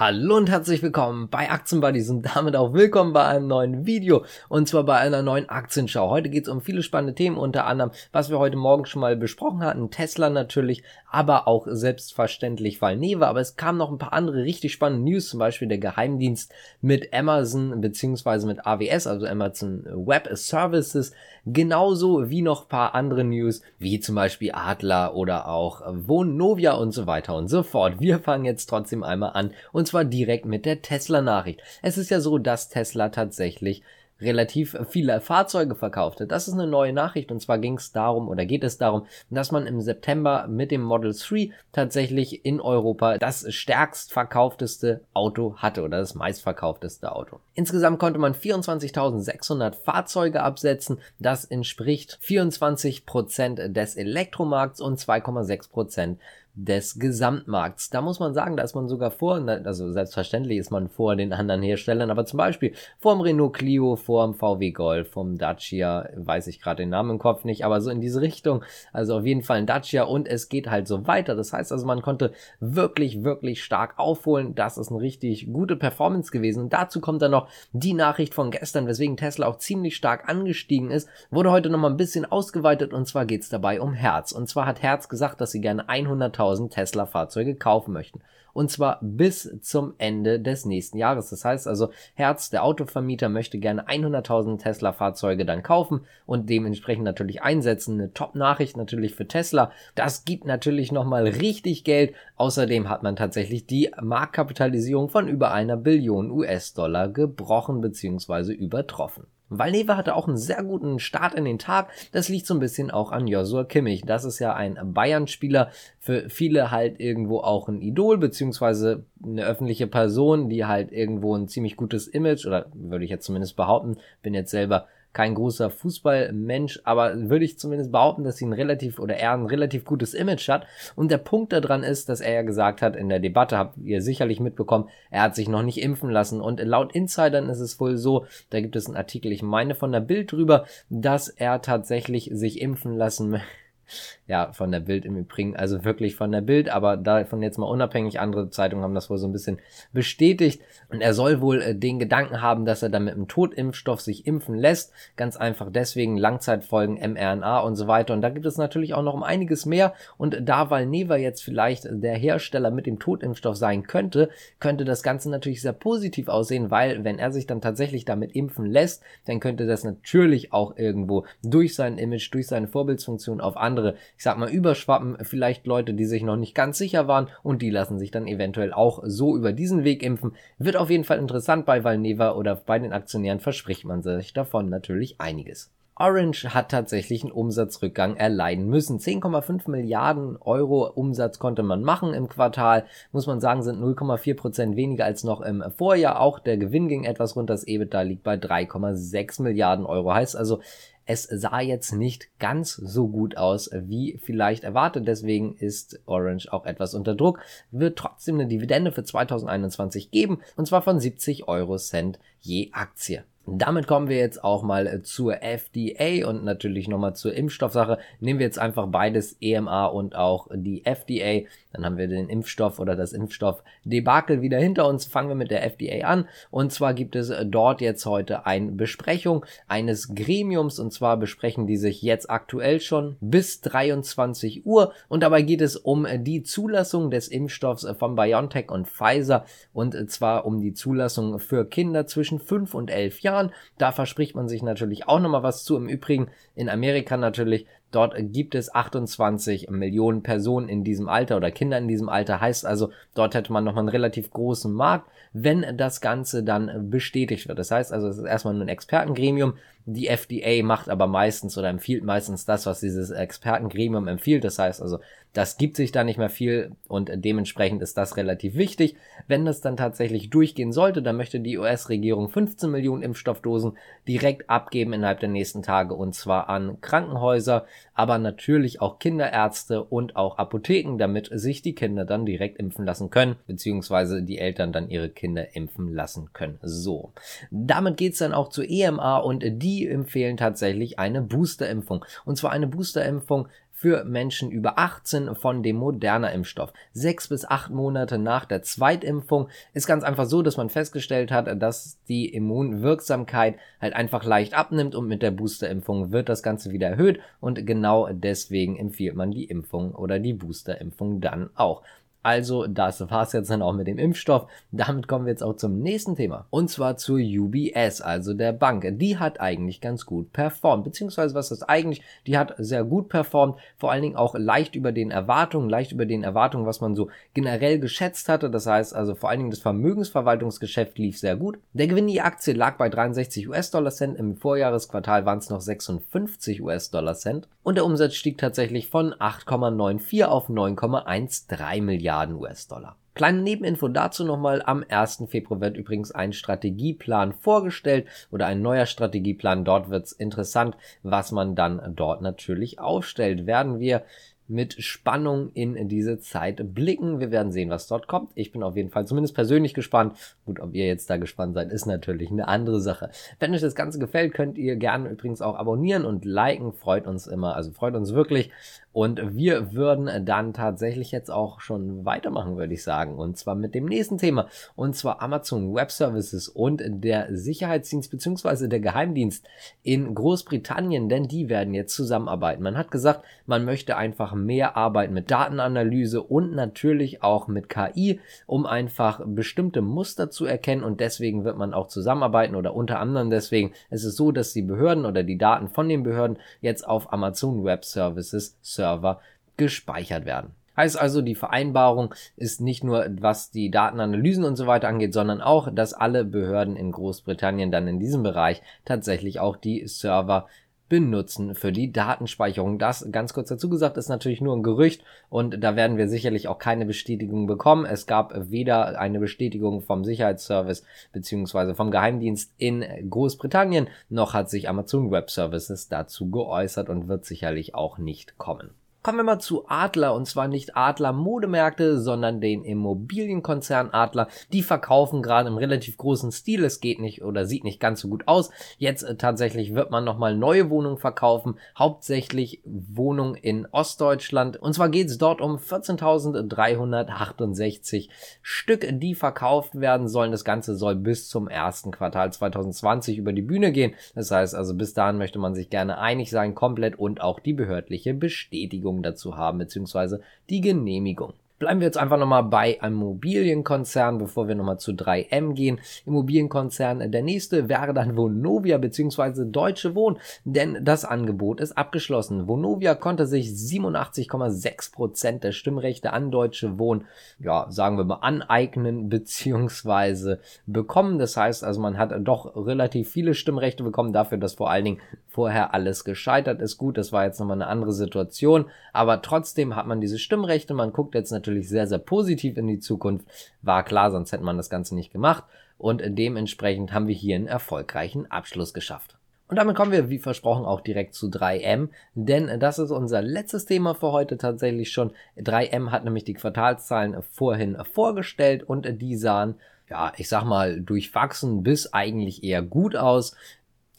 Hallo und herzlich willkommen bei Aktienbuddies und damit auch willkommen bei einem neuen Video und zwar bei einer neuen Aktienschau. Heute geht es um viele spannende Themen, unter anderem, was wir heute Morgen schon mal besprochen hatten, Tesla natürlich, aber auch selbstverständlich Valneva, aber es kamen noch ein paar andere richtig spannende News, zum Beispiel der Geheimdienst mit Amazon beziehungsweise mit AWS, also Amazon Web Services, genauso wie noch paar andere News, wie zum Beispiel Adler oder auch Vonovia und so weiter und so fort. Wir fangen jetzt trotzdem einmal an und zwar direkt mit der Tesla-Nachricht. Es ist ja so, dass Tesla tatsächlich relativ viele Fahrzeuge verkaufte. Das ist eine neue Nachricht und zwar ging es darum oder geht es darum, dass man im September mit dem Model 3 tatsächlich in Europa das stärkst verkaufteste Auto hatte oder das meistverkaufteste Auto. Insgesamt konnte man 24.600 Fahrzeuge absetzen. Das entspricht 24% des Elektromarkts und 2,6% des Gesamtmarkts. Da muss man sagen, da ist man sogar vor, also selbstverständlich ist man vor den anderen Herstellern, aber zum Beispiel vor dem Renault Clio, vor dem VW Golf, vom Dacia, weiß ich gerade den Namen im Kopf nicht, aber so in diese Richtung, also auf jeden Fall ein Dacia und es geht halt so weiter. Das heißt also, man konnte wirklich, wirklich stark aufholen. Das ist eine richtig gute Performance gewesen. Und dazu kommt dann noch die Nachricht von gestern, weswegen Tesla auch ziemlich stark angestiegen ist, wurde heute nochmal ein bisschen ausgeweitet und zwar geht es dabei um Herz. Und zwar hat Herz gesagt, dass sie gerne 100 100.000 Tesla-Fahrzeuge kaufen möchten. Und zwar bis zum Ende des nächsten Jahres. Das heißt also, Herz, der Autovermieter, möchte gerne 100.000 Tesla-Fahrzeuge dann kaufen und dementsprechend natürlich einsetzen. Eine Top-Nachricht natürlich für Tesla. Das gibt natürlich nochmal richtig Geld. Außerdem hat man tatsächlich die Marktkapitalisierung von über einer Billion US-Dollar gebrochen bzw. übertroffen. Valneva hatte auch einen sehr guten Start in den Tag. Das liegt so ein bisschen auch an Joshua Kimmich. Das ist ja ein Bayern-Spieler, für viele halt irgendwo auch ein Idol, beziehungsweise eine öffentliche Person, die halt irgendwo ein ziemlich gutes Image, oder würde ich jetzt zumindest behaupten, bin jetzt selber kein großer Fußballmensch, aber würde ich zumindest behaupten, dass sie ein relativ oder er ein relativ gutes Image hat. Und der Punkt daran ist, dass er ja gesagt hat in der Debatte, habt ihr sicherlich mitbekommen, er hat sich noch nicht impfen lassen. Und laut Insidern ist es wohl so, da gibt es einen Artikel, ich meine von der Bild drüber, dass er tatsächlich sich impfen lassen möchte ja, von der Bild im Übrigen, also wirklich von der Bild, aber davon jetzt mal unabhängig, andere Zeitungen haben das wohl so ein bisschen bestätigt und er soll wohl äh, den Gedanken haben, dass er dann mit einem Totimpfstoff sich impfen lässt, ganz einfach deswegen Langzeitfolgen, mRNA und so weiter. Und da gibt es natürlich auch noch um einiges mehr. Und da Valneva jetzt vielleicht der Hersteller mit dem Totimpfstoff sein könnte, könnte das Ganze natürlich sehr positiv aussehen, weil wenn er sich dann tatsächlich damit impfen lässt, dann könnte das natürlich auch irgendwo durch sein Image, durch seine Vorbildsfunktion auf andere andere, ich sag mal, überschwappen, vielleicht Leute, die sich noch nicht ganz sicher waren und die lassen sich dann eventuell auch so über diesen Weg impfen. Wird auf jeden Fall interessant bei Valneva oder bei den Aktionären verspricht man sich davon natürlich einiges. Orange hat tatsächlich einen Umsatzrückgang erleiden müssen. 10,5 Milliarden Euro Umsatz konnte man machen im Quartal. Muss man sagen, sind 0,4 Prozent weniger als noch im Vorjahr. Auch der Gewinn ging etwas runter. Das EBITDA liegt bei 3,6 Milliarden Euro. Heißt also, es sah jetzt nicht ganz so gut aus wie vielleicht erwartet. Deswegen ist Orange auch etwas unter Druck. Wird trotzdem eine Dividende für 2021 geben und zwar von 70 Euro Cent je Aktie. Damit kommen wir jetzt auch mal äh, zur FDA und natürlich nochmal zur Impfstoffsache. Nehmen wir jetzt einfach beides, EMA und auch die FDA. Dann haben wir den Impfstoff oder das Impfstoff-Debakel wieder hinter uns. Fangen wir mit der FDA an. Und zwar gibt es äh, dort jetzt heute eine Besprechung eines Gremiums. Und zwar besprechen die sich jetzt aktuell schon bis 23 Uhr. Und dabei geht es um äh, die Zulassung des Impfstoffs von BioNTech und Pfizer. Und zwar um die Zulassung für Kinder zwischen 5 und 11 Jahren. Da verspricht man sich natürlich auch nochmal was zu. Im Übrigen in Amerika natürlich Dort gibt es 28 Millionen Personen in diesem Alter oder Kinder in diesem Alter. Heißt also, dort hätte man nochmal einen relativ großen Markt, wenn das Ganze dann bestätigt wird. Das heißt also, es ist erstmal nur ein Expertengremium. Die FDA macht aber meistens oder empfiehlt meistens das, was dieses Expertengremium empfiehlt. Das heißt also, das gibt sich da nicht mehr viel und dementsprechend ist das relativ wichtig. Wenn das dann tatsächlich durchgehen sollte, dann möchte die US-Regierung 15 Millionen Impfstoffdosen direkt abgeben innerhalb der nächsten Tage und zwar an Krankenhäuser, aber natürlich auch Kinderärzte und auch Apotheken, damit sich die Kinder dann direkt impfen lassen können, beziehungsweise die Eltern dann ihre Kinder impfen lassen können. So. Damit geht's dann auch zu EMA und die empfehlen tatsächlich eine Boosterimpfung. Und zwar eine Boosterimpfung für Menschen über 18 von dem Moderna-Impfstoff. Sechs bis acht Monate nach der Zweitimpfung ist ganz einfach so, dass man festgestellt hat, dass die Immunwirksamkeit halt einfach leicht abnimmt und mit der Boosterimpfung wird das Ganze wieder erhöht und genau deswegen empfiehlt man die Impfung oder die Boosterimpfung dann auch. Also, das war's jetzt dann auch mit dem Impfstoff. Damit kommen wir jetzt auch zum nächsten Thema. Und zwar zur UBS, also der Bank. Die hat eigentlich ganz gut performt. Beziehungsweise, was ist eigentlich? Die hat sehr gut performt. Vor allen Dingen auch leicht über den Erwartungen, leicht über den Erwartungen, was man so generell geschätzt hatte. Das heißt also, vor allen Dingen das Vermögensverwaltungsgeschäft lief sehr gut. Der Gewinn die Aktie lag bei 63 US-Dollar Cent. Im Vorjahresquartal waren es noch 56 US-Dollar Cent. Und der Umsatz stieg tatsächlich von 8,94 auf 9,13 Milliarden. Milliarden US-Dollar. Kleine Nebeninfo dazu nochmal. Am 1. Februar wird übrigens ein Strategieplan vorgestellt oder ein neuer Strategieplan. Dort wird es interessant, was man dann dort natürlich aufstellt. Werden wir mit Spannung in diese Zeit blicken. Wir werden sehen, was dort kommt. Ich bin auf jeden Fall zumindest persönlich gespannt. Gut, ob ihr jetzt da gespannt seid, ist natürlich eine andere Sache. Wenn euch das Ganze gefällt, könnt ihr gerne übrigens auch abonnieren und liken. Freut uns immer, also freut uns wirklich. Und wir würden dann tatsächlich jetzt auch schon weitermachen, würde ich sagen. Und zwar mit dem nächsten Thema. Und zwar Amazon Web Services und der Sicherheitsdienst bzw. der Geheimdienst in Großbritannien, denn die werden jetzt zusammenarbeiten. Man hat gesagt, man möchte einfach mehr arbeiten mit Datenanalyse und natürlich auch mit KI, um einfach bestimmte Muster zu erkennen. Und deswegen wird man auch zusammenarbeiten oder unter anderem deswegen ist es so, dass die Behörden oder die Daten von den Behörden jetzt auf Amazon Web Services Server gespeichert werden. Heißt also, die Vereinbarung ist nicht nur, was die Datenanalysen und so weiter angeht, sondern auch, dass alle Behörden in Großbritannien dann in diesem Bereich tatsächlich auch die Server benutzen für die Datenspeicherung. Das ganz kurz dazu gesagt ist natürlich nur ein Gerücht und da werden wir sicherlich auch keine Bestätigung bekommen. Es gab weder eine Bestätigung vom Sicherheitsservice beziehungsweise vom Geheimdienst in Großbritannien, noch hat sich Amazon Web Services dazu geäußert und wird sicherlich auch nicht kommen. Kommen wir mal zu Adler und zwar nicht Adler Modemärkte, sondern den Immobilienkonzern Adler. Die verkaufen gerade im relativ großen Stil. Es geht nicht oder sieht nicht ganz so gut aus. Jetzt äh, tatsächlich wird man nochmal neue Wohnungen verkaufen, hauptsächlich Wohnungen in Ostdeutschland. Und zwar geht es dort um 14.368 Stück, die verkauft werden sollen. Das Ganze soll bis zum ersten Quartal 2020 über die Bühne gehen. Das heißt also, bis dahin möchte man sich gerne einig sein, komplett und auch die behördliche Bestätigung Berechtigung dazu haben, beziehungsweise die Genehmigung. Bleiben wir jetzt einfach nochmal bei einem Immobilienkonzern, bevor wir nochmal zu 3M gehen. Immobilienkonzern, der nächste wäre dann Vonovia bzw. Deutsche Wohnen, denn das Angebot ist abgeschlossen. Vonovia konnte sich 87,6 Prozent der Stimmrechte an Deutsche Wohnen, ja, sagen wir mal, aneignen bzw. bekommen. Das heißt also, man hat doch relativ viele Stimmrechte bekommen dafür, dass vor allen Dingen vorher alles gescheitert ist. Gut, das war jetzt nochmal eine andere Situation, aber trotzdem hat man diese Stimmrechte. Man guckt jetzt natürlich natürlich sehr, sehr positiv in die Zukunft. War klar, sonst hätte man das Ganze nicht gemacht. Und dementsprechend haben wir hier einen erfolgreichen Abschluss geschafft. Und damit kommen wir, wie versprochen, auch direkt zu 3M, denn das ist unser letztes Thema für heute tatsächlich schon. 3M hat nämlich die Quartalszahlen vorhin vorgestellt und die sahen, ja, ich sag mal, durchwachsen bis eigentlich eher gut aus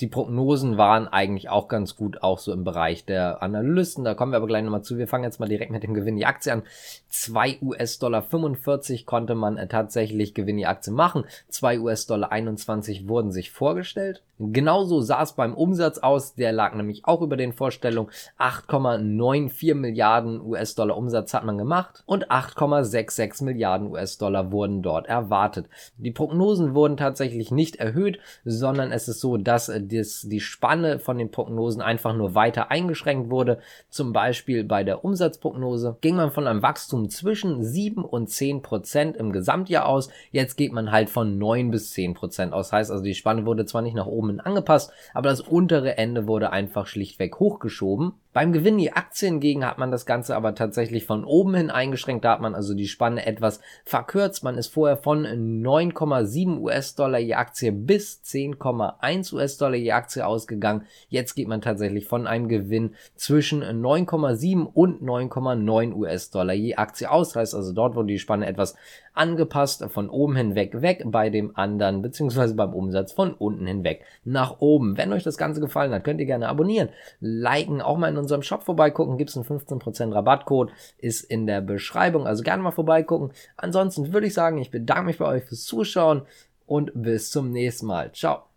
die Prognosen waren eigentlich auch ganz gut, auch so im Bereich der Analysten. Da kommen wir aber gleich nochmal zu. Wir fangen jetzt mal direkt mit dem Gewinn die Aktie an. 2 US-Dollar 45 konnte man äh, tatsächlich Gewinn die Aktie machen. 2 US-Dollar 21 wurden sich vorgestellt. Genauso sah es beim Umsatz aus. Der lag nämlich auch über den Vorstellungen. 8,94 Milliarden US-Dollar Umsatz hat man gemacht und 8,66 Milliarden US-Dollar wurden dort erwartet. Die Prognosen wurden tatsächlich nicht erhöht, sondern es ist so, dass äh, das, die Spanne von den Prognosen einfach nur weiter eingeschränkt wurde. Zum Beispiel bei der Umsatzprognose ging man von einem Wachstum zwischen 7 und 10 Prozent im Gesamtjahr aus. Jetzt geht man halt von 9 bis 10 Prozent aus. Heißt also, die Spanne wurde zwar nicht nach oben angepasst, aber das untere Ende wurde einfach schlichtweg hochgeschoben. Beim Gewinn die Aktien hingegen hat man das Ganze aber tatsächlich von oben hin eingeschränkt. Da hat man also die Spanne etwas verkürzt. Man ist vorher von 9,7 US-Dollar je Aktie bis 10,1 US-Dollar je Aktie ausgegangen. Jetzt geht man tatsächlich von einem Gewinn zwischen 9,7 und 9,9 US-Dollar je Aktie aus. Das heißt also, dort wurde die Spanne etwas angepasst von oben hinweg weg, bei dem anderen, beziehungsweise beim Umsatz von unten hinweg nach oben. Wenn euch das Ganze gefallen hat, könnt ihr gerne abonnieren, liken, auch mal in unserem Shop vorbeigucken, gibt es einen 15% Rabattcode, ist in der Beschreibung, also gerne mal vorbeigucken. Ansonsten würde ich sagen, ich bedanke mich bei euch fürs Zuschauen und bis zum nächsten Mal. Ciao.